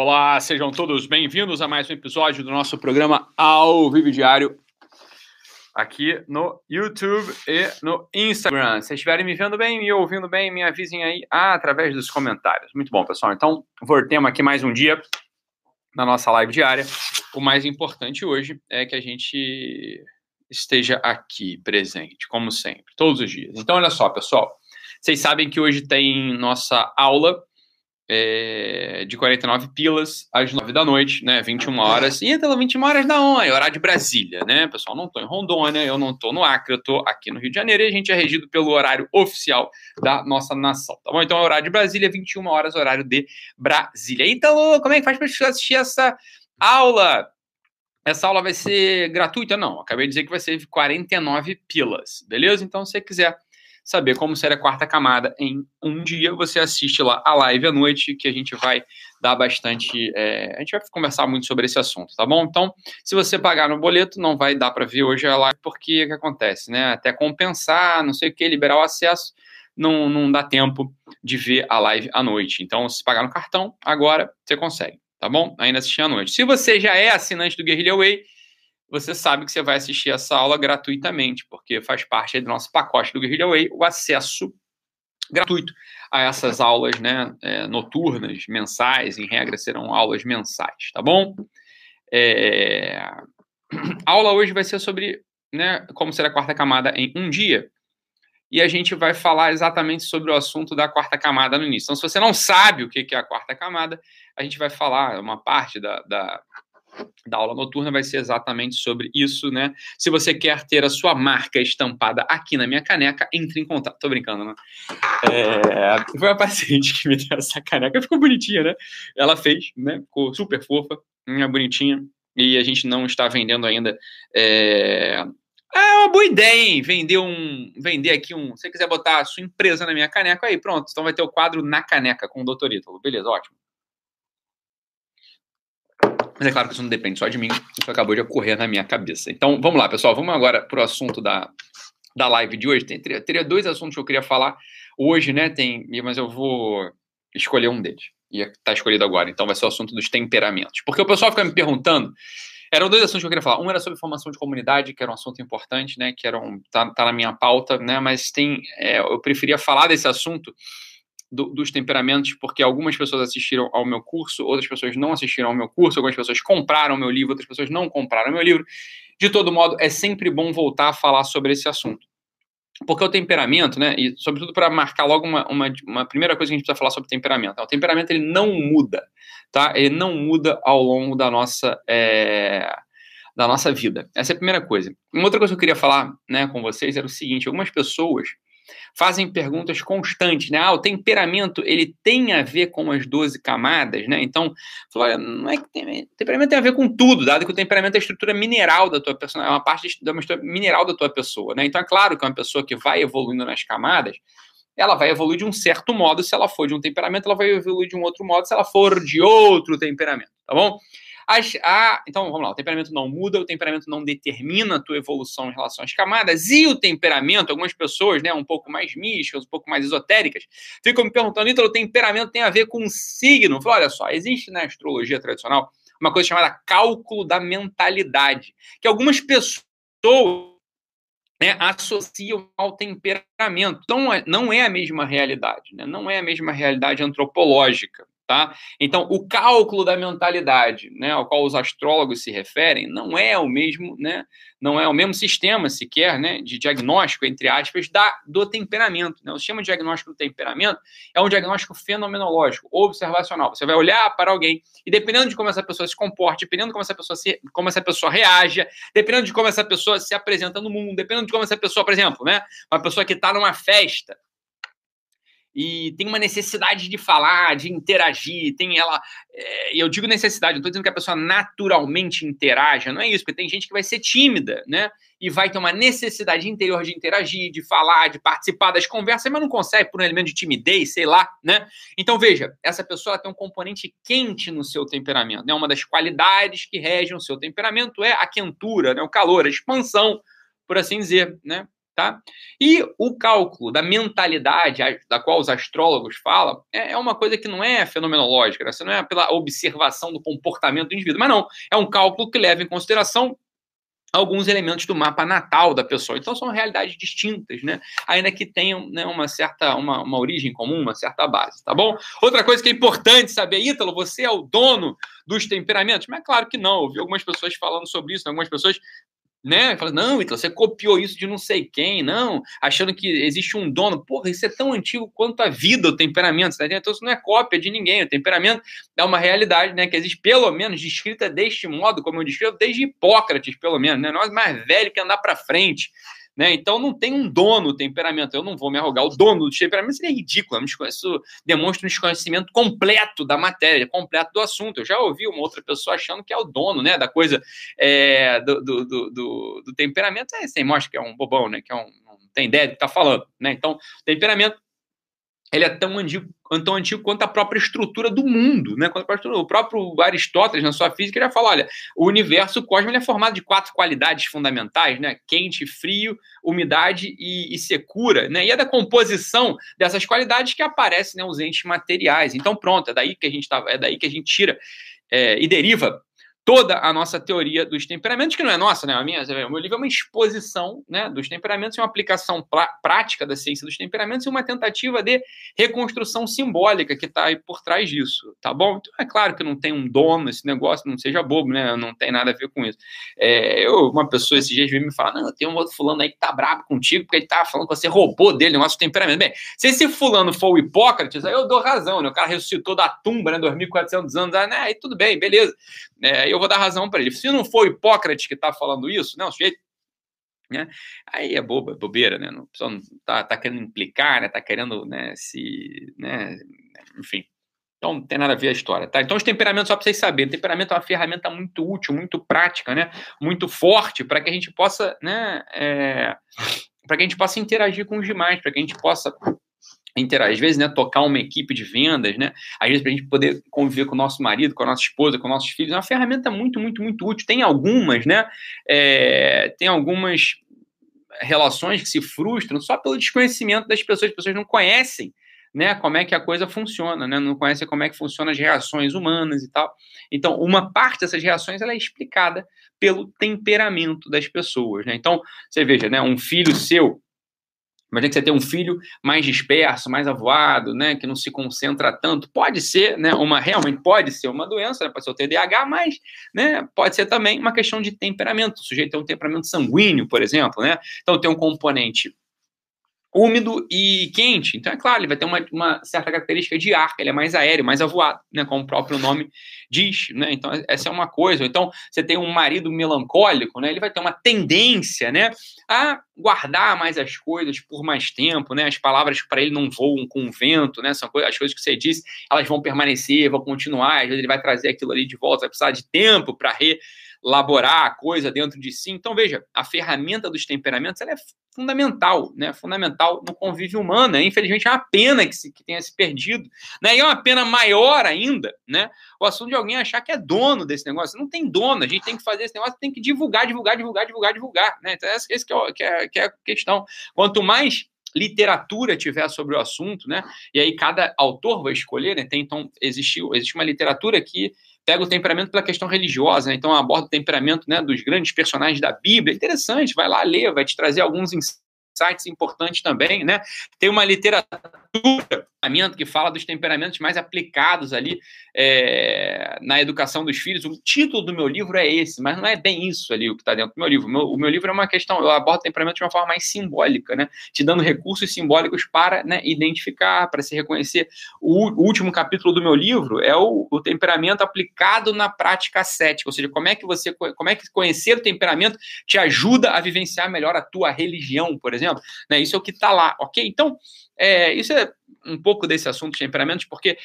Olá, sejam todos bem-vindos a mais um episódio do nosso programa Ao Vivo Diário aqui no YouTube e no Instagram. Se estiverem me vendo bem, me ouvindo bem, me avisem aí ah, através dos comentários. Muito bom, pessoal. Então, voltemos aqui mais um dia na nossa live diária. O mais importante hoje é que a gente esteja aqui presente, como sempre, todos os dias. Então, olha só, pessoal. Vocês sabem que hoje tem nossa aula é, de 49 pilas às 9 da noite, né? 21 horas. E pela 21 horas da onde? Horário de Brasília, né? Pessoal, não estou em Rondônia, eu não estou no Acre, eu estou aqui no Rio de Janeiro e a gente é regido pelo horário oficial da nossa nação, tá bom? Então é horário de Brasília, 21 horas, horário de Brasília. Então, como é que faz para assistir essa aula? Essa aula vai ser gratuita? Não, acabei de dizer que vai ser 49 pilas, beleza? Então, se você quiser saber como ser a quarta camada em um dia, você assiste lá a live à noite, que a gente vai dar bastante. É, a gente vai conversar muito sobre esse assunto, tá bom? Então, se você pagar no boleto, não vai dar para ver hoje a live, porque o que acontece, né? Até compensar, não sei o que, liberar o acesso, não, não dá tempo de ver a live à noite. Então, se pagar no cartão, agora você consegue, tá bom? Ainda assistir à noite. Se você já é assinante do Guerrilla Way, você sabe que você vai assistir essa aula gratuitamente, porque faz parte do nosso pacote do Guerrilla Way o acesso gratuito a essas aulas né, é, noturnas, mensais, em regra serão aulas mensais, tá bom? É... A aula hoje vai ser sobre né, como ser a quarta camada em um dia. E a gente vai falar exatamente sobre o assunto da quarta camada no início. Então, se você não sabe o que é a quarta camada, a gente vai falar uma parte da, da da aula noturna vai ser exatamente sobre isso, né? Se você quer ter a sua marca estampada aqui na minha caneca, entre em contato. Tô brincando, né? É, foi uma paciente que me deu essa caneca, ficou bonitinha, né? Ela fez, né? Ficou super fofa, bonitinha, e a gente não está vendendo ainda. É... é uma boa ideia, hein? Vender um. Vender aqui um. Se você quiser botar a sua empresa na minha caneca, aí pronto. Então vai ter o quadro na caneca com o doutor Ítalo. Beleza, ótimo. Mas é claro que isso não depende só de mim, isso acabou de ocorrer na minha cabeça. Então, vamos lá, pessoal, vamos agora para o assunto da, da live de hoje. Tem, teria, teria dois assuntos que eu queria falar hoje, né? Tem, mas eu vou escolher um deles. E está escolhido agora, então vai ser o assunto dos temperamentos. Porque o pessoal fica me perguntando. Eram dois assuntos que eu queria falar. Um era sobre formação de comunidade, que era um assunto importante, né? Que era um, tá, tá na minha pauta, né? Mas tem, é, eu preferia falar desse assunto do, dos temperamentos, porque algumas pessoas assistiram ao meu curso, outras pessoas não assistiram ao meu curso, algumas pessoas compraram meu livro, outras pessoas não compraram meu livro. De todo modo, é sempre bom voltar a falar sobre esse assunto. Porque o temperamento, né, e sobretudo para marcar logo uma, uma, uma, primeira coisa que a gente precisa falar sobre temperamento, é, o temperamento ele não muda, tá? Ele não muda ao longo da nossa, é, da nossa vida. Essa é a primeira coisa. Uma outra coisa que eu queria falar né, com vocês era o seguinte, algumas pessoas fazem perguntas constantes, né? Ah, o temperamento, ele tem a ver com as 12 camadas, né? Então, olha, não é que tem, temperamento tem a ver com tudo, dado que o temperamento é a estrutura mineral da tua pessoa, é uma parte da estrutura mineral da tua pessoa, né? Então, é claro que uma pessoa que vai evoluindo nas camadas, ela vai evoluir de um certo modo se ela for de um temperamento, ela vai evoluir de um outro modo se ela for de outro temperamento, tá bom? As, a, então, vamos lá, o temperamento não muda, o temperamento não determina a tua evolução em relação às camadas, e o temperamento, algumas pessoas, né, um pouco mais místicas, um pouco mais esotéricas, ficam me perguntando, o temperamento tem a ver com signo? Falo, olha só, existe na astrologia tradicional uma coisa chamada cálculo da mentalidade, que algumas pessoas né, associam ao temperamento. Então, não é a mesma realidade, né? não é a mesma realidade antropológica. Tá? Então, o cálculo da mentalidade, né, ao qual os astrólogos se referem, não é o mesmo, né, não é o mesmo sistema sequer, né, de diagnóstico entre aspas da do temperamento. Né? O sistema de diagnóstico do temperamento é um diagnóstico fenomenológico, observacional. Você vai olhar para alguém e dependendo de como essa pessoa se comporte, dependendo de como essa pessoa se, como essa pessoa reaja, dependendo de como essa pessoa se apresenta no mundo, dependendo de como essa pessoa, por exemplo, né, uma pessoa que está numa festa e tem uma necessidade de falar, de interagir, tem ela. É, eu digo necessidade, não estou dizendo que a pessoa naturalmente interaja, não é isso, porque tem gente que vai ser tímida, né? E vai ter uma necessidade interior de interagir, de falar, de participar das conversas, mas não consegue por um elemento de timidez, sei lá, né? Então veja, essa pessoa tem um componente quente no seu temperamento, né? Uma das qualidades que regem o seu temperamento é a quentura, né? o calor, a expansão, por assim dizer, né? Tá? E o cálculo da mentalidade da qual os astrólogos falam é, é uma coisa que não é fenomenológica, né? Você não é pela observação do comportamento do indivíduo, mas não, é um cálculo que leva em consideração alguns elementos do mapa natal da pessoa. Então são realidades distintas, né? Ainda que tenham né, uma certa uma, uma origem comum, uma certa base, tá bom? Outra coisa que é importante saber, Ítalo, você é o dono dos temperamentos? Mas é claro que não. Eu vi algumas pessoas falando sobre isso, algumas pessoas né? Fala, não, então você copiou isso de não sei quem, não, achando que existe um dono. Porra, isso é tão antigo quanto a vida, o temperamento, tá Então isso não é cópia de ninguém. O temperamento é uma realidade, né? Que existe, pelo menos, descrita deste modo, como eu descrevo, desde Hipócrates, pelo menos, né? Nós mais velho que andar para frente. Né? Então não tem um dono temperamento. Eu não vou me arrogar o dono do temperamento, seria ridículo. Isso demonstra um desconhecimento completo da matéria, completo do assunto. Eu já ouvi uma outra pessoa achando que é o dono né, da coisa é, do, do, do, do, temperamento. É, você mostra que é um bobão, né? Que é um, não tem ideia do que está falando. Né? Então, temperamento ele é tão antigo, tão antigo quanto a própria estrutura do mundo, né? O próprio Aristóteles, na sua física, já fala: olha, o universo o cosmos é formado de quatro qualidades fundamentais, né? Quente, frio, umidade e, e, secura, né? E é da composição dessas qualidades que aparecem né, os entes materiais. Então, pronto, é daí que a gente tá, é daí que a gente tira é, e deriva toda a nossa teoria dos temperamentos, que não é nossa, né? A minha, o meu livro é uma exposição né, dos temperamentos, é uma aplicação prática da ciência dos temperamentos e uma tentativa de reconstrução simbólica que está aí por trás disso, tá bom? Então, é claro que não tem um dono esse negócio, não seja bobo, né? Não tem nada a ver com isso. É, eu, uma pessoa esses dias veio me falar, não, tem um outro fulano aí que tá brabo contigo, porque ele tá falando que você roubou dele o nosso temperamento. Bem, se esse fulano for o Hipócrates, aí eu dou razão, né? O cara ressuscitou da tumba, né? 2.400 anos, né? aí tudo bem, beleza. É, eu vou dar razão para ele. Se não for Hipócrates que está falando isso, não, o sujeito. Né? Aí é boba, bobeira, né? Não, não tá, tá querendo implicar, né? Tá querendo, né? Se, né? Enfim. Então, não tem nada a ver a história, tá? Então, os temperamentos, só para vocês saberem, temperamento é uma ferramenta muito útil, muito prática, né? Muito forte para que a gente possa, né? É, para que a gente possa interagir com os demais, para que a gente possa interagir, às vezes, né, tocar uma equipe de vendas, né, às vezes para a gente poder conviver com o nosso marido, com a nossa esposa, com nossos filhos, é uma ferramenta muito, muito, muito útil. Tem algumas, né, é, tem algumas relações que se frustram só pelo desconhecimento das pessoas, as pessoas não conhecem, né, como é que a coisa funciona, né, não conhecem como é que funcionam as reações humanas e tal. Então, uma parte dessas reações ela é explicada pelo temperamento das pessoas, né. Então, você veja, né, um filho seu Imagina que você tem um filho mais disperso, mais avoado, né, que não se concentra tanto. Pode ser, né, uma realmente pode ser uma doença, né, pode ser o TDAH, mas, né, pode ser também uma questão de temperamento. O sujeito tem um temperamento sanguíneo, por exemplo, né? Então tem um componente úmido e quente. Então, é claro, ele vai ter uma, uma, certa característica de ar, ele é mais aéreo, mais avoado, né, como o próprio nome diz. Né? Então, essa é uma coisa. Então, você tem um marido melancólico, né, ele vai ter uma tendência né, a guardar mais as coisas por mais tempo, né? As palavras para ele não voam com o vento, né? São coisas, as coisas que você disse, elas vão permanecer, vão continuar. Às vezes ele vai trazer aquilo ali de volta, vai precisar de tempo para re elaborar a coisa dentro de si. Então, veja, a ferramenta dos temperamentos ela é fundamental, né? Fundamental no convívio humano. Né? Infelizmente, é uma pena que, se, que tenha se perdido. Né? E é uma pena maior ainda, né? O assunto de alguém achar que é dono desse negócio. Não tem dono, a gente tem que fazer esse negócio, tem que divulgar, divulgar, divulgar, divulgar, divulgar. Né? Então, esse que é, que, é, que é a questão. Quanto mais literatura tiver sobre o assunto, né? E aí cada autor vai escolher, né? Tem, então existiu, existe uma literatura que pega o temperamento pela questão religiosa, né? então aborda o temperamento né, dos grandes personagens da Bíblia. Interessante, vai lá ler, vai te trazer alguns insights importantes também, né? Tem uma literatura que fala dos temperamentos mais aplicados ali é, na educação dos filhos. O título do meu livro é esse, mas não é bem isso ali o que está dentro do meu livro. O meu, o meu, livro é uma questão, eu abordo temperamento de uma forma mais simbólica, né? Te dando recursos simbólicos para né, identificar, para se reconhecer. O, o, último capítulo do meu livro é o, o, temperamento aplicado na prática cética, ou seja, como é que você, como é que conhecer o temperamento te ajuda a vivenciar melhor a tua religião, por exemplo. Né? Isso é o que está lá, ok? Então, é, isso é um pouco desse assunto de temperamentos, porque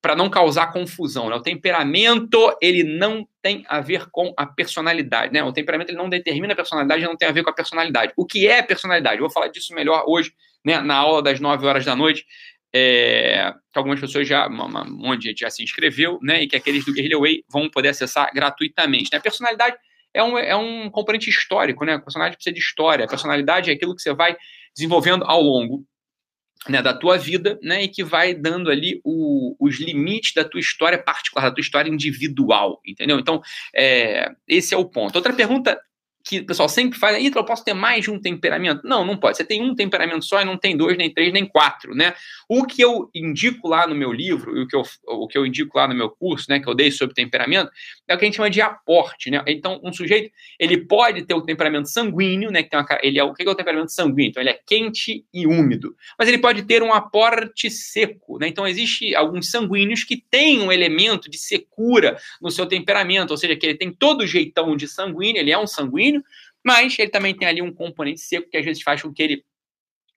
para não causar confusão, né? O temperamento ele não tem a ver com a personalidade, né? O temperamento ele não determina a personalidade, não tem a ver com a personalidade. O que é personalidade? Eu vou falar disso melhor hoje, né? Na aula das 9 horas da noite, é, que algumas pessoas já, um monte de gente já se inscreveu, né? E que aqueles do Guerrilla Way vão poder acessar gratuitamente. Né? A personalidade é um, é um componente histórico, né? A personalidade precisa de história. A personalidade é aquilo que você vai desenvolvendo ao longo né, da tua vida, né, e que vai dando ali o, os limites da tua história particular, da tua história individual, entendeu? Então, é, esse é o ponto. Outra pergunta que o pessoal sempre faz, Ítalo, eu posso ter mais de um temperamento? Não, não pode. Você tem um temperamento só e não tem dois, nem três, nem quatro, né? O que eu indico lá no meu livro, e o que eu, o que eu indico lá no meu curso, né, que eu dei sobre temperamento, é o que a gente chama de aporte, né? Então, um sujeito, ele pode ter o temperamento sanguíneo, né, que tem uma, ele é o que é o temperamento sanguíneo? Então, ele é quente e úmido. Mas ele pode ter um aporte seco, né? Então, existe alguns sanguíneos que têm um elemento de secura no seu temperamento, ou seja, que ele tem todo o jeitão de sanguíneo, ele é um sanguíneo, mas ele também tem ali um componente seco que às vezes faz com que ele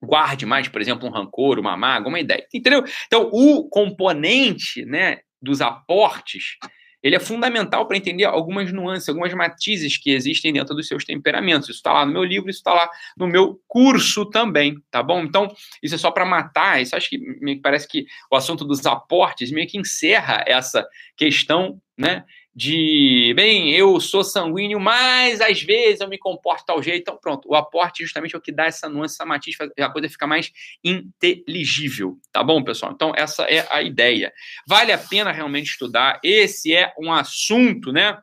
guarde mais, por exemplo, um rancor, uma mágoa, uma ideia. Entendeu? Então, o componente né, dos aportes ele é fundamental para entender algumas nuances, algumas matizes que existem dentro dos seus temperamentos. Isso está lá no meu livro, isso está lá no meu curso também, tá bom? Então, isso é só para matar. Isso acho que me parece que o assunto dos aportes meio que encerra essa questão, né? De, bem, eu sou sanguíneo, mas às vezes eu me comporto tal jeito. Então, pronto, o aporte justamente é o que dá essa nuance, essa matiz, a coisa fica mais inteligível, tá bom, pessoal? Então, essa é a ideia. Vale a pena realmente estudar. Esse é um assunto, né,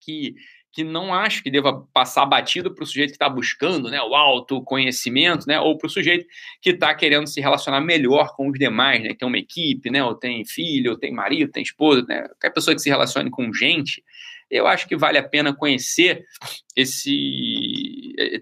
que que não acho que deva passar batido para o sujeito que está buscando né, o autoconhecimento, né, ou para o sujeito que está querendo se relacionar melhor com os demais, né, que tem uma equipe, né, ou tem filho, ou tem marido, tem esposa, né, qualquer pessoa que se relacione com gente, eu acho que vale a pena conhecer esse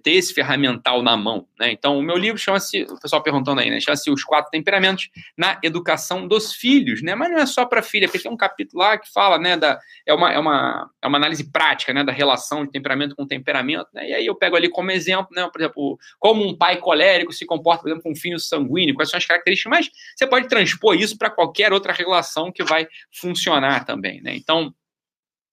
ter esse ferramental na mão, né? Então, o meu livro chama-se, o pessoal perguntando aí, né? Chama-se Os Quatro Temperamentos na Educação dos Filhos, né? Mas não é só para filha, porque tem um capítulo lá que fala, né, da é uma, é uma, é uma análise prática, né, da relação de temperamento com temperamento, né? E aí eu pego ali como exemplo, né, por exemplo, como um pai colérico se comporta, por exemplo, com um filho sanguíneo, quais são as características, mas você pode transpor isso para qualquer outra relação que vai funcionar também, né? Então,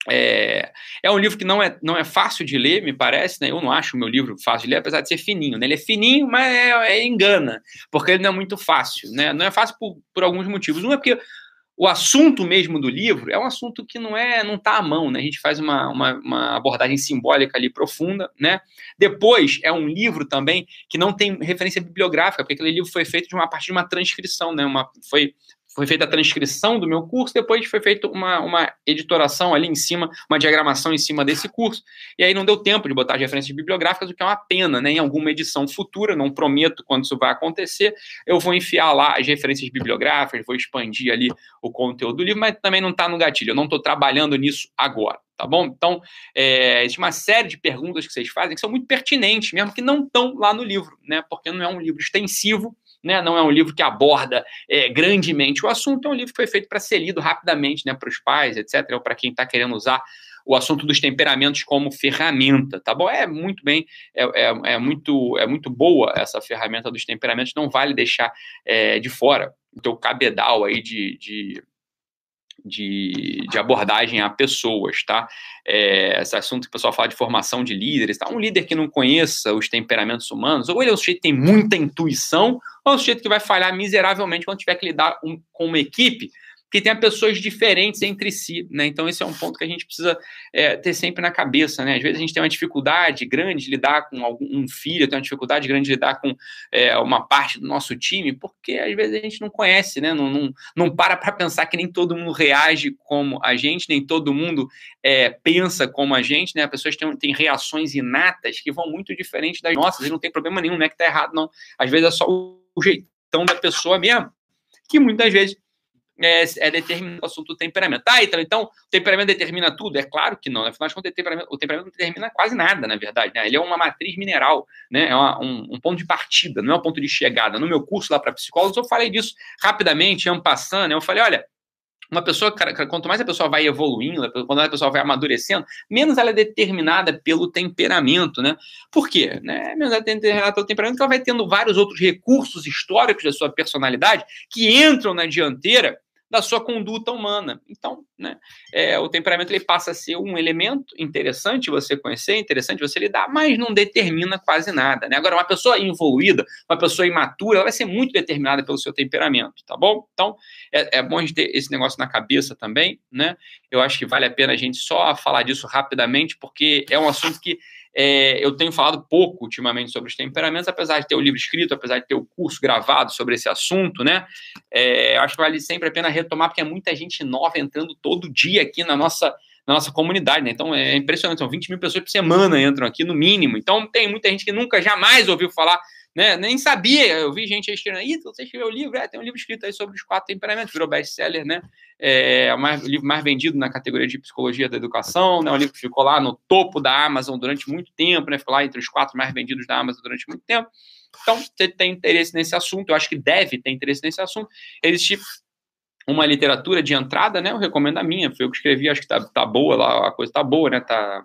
é, é um livro que não é, não é fácil de ler, me parece, né? Eu não acho o meu livro fácil de ler, apesar de ser fininho, né? Ele é fininho, mas é, é, engana, porque ele não é muito fácil, né? Não é fácil por, por alguns motivos. Um é porque o assunto mesmo do livro é um assunto que não é não está à mão, né? A gente faz uma, uma, uma, abordagem simbólica ali profunda, né? Depois é um livro também que não tem referência bibliográfica, porque aquele livro foi feito de uma partir de uma transcrição, né? Uma, foi foi feita a transcrição do meu curso, depois foi feita uma, uma editoração ali em cima, uma diagramação em cima desse curso, e aí não deu tempo de botar as referências bibliográficas, o que é uma pena, né? Em alguma edição futura, não prometo quando isso vai acontecer, eu vou enfiar lá as referências bibliográficas, vou expandir ali o conteúdo do livro, mas também não está no gatilho, eu não estou trabalhando nisso agora tá bom? Então, é, existe uma série de perguntas que vocês fazem que são muito pertinentes, mesmo que não estão lá no livro, né? Porque não é um livro extensivo, né? Não é um livro que aborda é, grandemente o assunto, é um livro que foi feito para ser lido rapidamente, né? Para os pais, etc., ou para quem está querendo usar o assunto dos temperamentos como ferramenta, tá bom? É muito bem, é, é, é muito, é muito boa essa ferramenta dos temperamentos, não vale deixar é, de fora o teu cabedal aí de, de de, de, abordagem a pessoas, tá? É, esse assunto que o pessoal fala de formação de líderes, tá? Um líder que não conheça os temperamentos humanos, ou ele é um sujeito que tem muita intuição, ou é um sujeito que vai falhar miseravelmente quando tiver que lidar um, com uma equipe que tenha pessoas diferentes entre si, né? Então esse é um ponto que a gente precisa é, ter sempre na cabeça, né? Às vezes a gente tem uma dificuldade grande de lidar com algum um filho, tem uma dificuldade grande de lidar com é, uma parte do nosso time, porque às vezes a gente não conhece, né? Não, não, não para para pensar que nem todo mundo reage como a gente, nem todo mundo é, pensa como a gente, né? As pessoas têm, têm reações inatas que vão muito diferente das nossas, e não tem problema nenhum, não é que tá errado, não. Às vezes é só o jeitão da pessoa mesmo, que muitas vezes é, é determinado o assunto do temperamento. Tá, então, então, o temperamento determina tudo? É claro que não. Né? Afinal de contas, o temperamento, o temperamento não determina quase nada, na verdade. Né? Ele é uma matriz mineral, né? é uma, um, um, ponto de partida, não é um ponto de chegada. No meu curso lá para psicólogos, eu falei disso rapidamente, ampassando. Né? Eu falei, olha, uma pessoa, quanto mais a pessoa vai evoluindo, quanto mais a pessoa vai amadurecendo, menos ela é determinada pelo temperamento, né? Por quê? Né? Menos ela é determinada pelo temperamento, porque ela vai tendo vários outros recursos históricos da sua personalidade que entram na dianteira da sua conduta humana. Então, né, é, o temperamento ele passa a ser um elemento interessante você conhecer, interessante você lidar, mas não determina quase nada. Né? Agora, uma pessoa evoluída, uma pessoa imatura, ela vai ser muito determinada pelo seu temperamento, tá bom? Então, é, é bom a gente ter esse negócio na cabeça também, né? Eu acho que vale a pena a gente só falar disso rapidamente, porque é um assunto que é, eu tenho falado pouco ultimamente sobre os temperamentos, apesar de ter o livro escrito, apesar de ter o curso gravado sobre esse assunto, né? É, acho que vale sempre a pena retomar, porque é muita gente nova entrando todo dia aqui na nossa, na nossa comunidade, né? Então é impressionante, são 20 mil pessoas por semana entram aqui, no mínimo. Então tem muita gente que nunca, jamais ouviu falar né? Nem sabia, eu vi gente aí escrevendo, Ih, você escreveu o livro? É, tem um livro escrito aí sobre os quatro temperamentos, virou best-seller, né? É o, mais, o, livro mais vendido na categoria de psicologia da educação, né? Um livro que ficou lá no topo da Amazon durante muito tempo, né? Ficou lá entre os quatro mais vendidos da Amazon durante muito tempo. Então, você tem interesse nesse assunto, eu acho que deve ter interesse nesse assunto. Existe uma literatura de entrada, né? Eu recomendo a minha, foi eu que escrevi, acho que tá, tá boa lá, a coisa tá boa, né? Tá,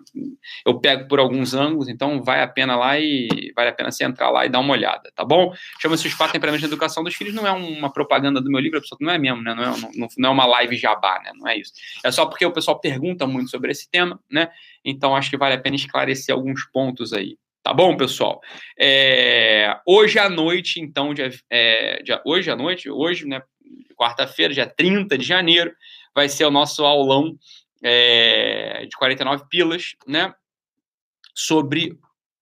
eu pego por alguns ângulos, então vai a pena lá e vale a pena você entrar lá e dar uma olhada, tá bom? Chama-se Os Quatro Temperamentos de Educação dos Filhos, não é uma propaganda do meu livro, não é mesmo, né? Não é, não, não é uma live jabá, né? Não é isso. É só porque o pessoal pergunta muito sobre esse tema, né? Então acho que vale a pena esclarecer alguns pontos aí. Tá bom, pessoal? É, hoje à noite, então, dia, é, dia, hoje à noite, hoje, né, quarta-feira, dia 30 de janeiro, vai ser o nosso aulão é, de 49 pilas, né? Sobre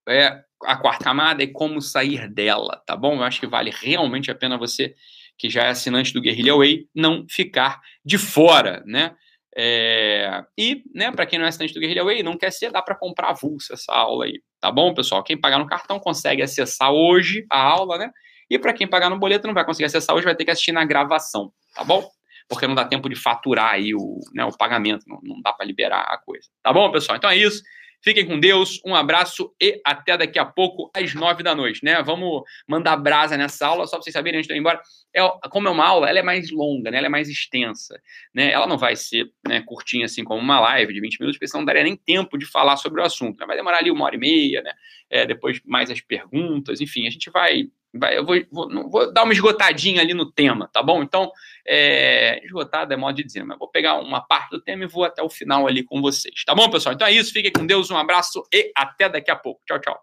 é, a quarta camada e como sair dela, tá bom? Eu acho que vale realmente a pena você, que já é assinante do Guerrilla Way, não ficar de fora, né? É, e, né, para quem não é assinante do Guerrilla Way, não quer ser, dá para comprar avulso essa aula aí, tá bom, pessoal? Quem pagar no cartão consegue acessar hoje a aula, né? E para quem pagar no boleto não vai conseguir acessar hoje, vai ter que assistir na gravação, tá bom? Porque não dá tempo de faturar aí o, né, o pagamento, não, não dá para liberar a coisa. Tá bom, pessoal? Então é isso. Fiquem com Deus, um abraço e até daqui a pouco, às nove da noite, né? Vamos mandar brasa nessa aula, só para vocês saberem antes de eu ir embora. É, como é uma aula, ela é mais longa, né? Ela é mais extensa, né? Ela não vai ser né, curtinha assim como uma live de 20 minutos, porque senão não daria nem tempo de falar sobre o assunto. Né? Vai demorar ali uma hora e meia, né? É, depois mais as perguntas, enfim, a gente vai Vai, eu vou, vou, vou, dar uma esgotadinha ali no tema, tá bom? Então, é, é modo de dizer, mas vou pegar uma parte do tema e vou até o final ali com vocês, tá bom, pessoal? Então é isso, fiquem com Deus, um abraço e até daqui a pouco. Tchau, tchau.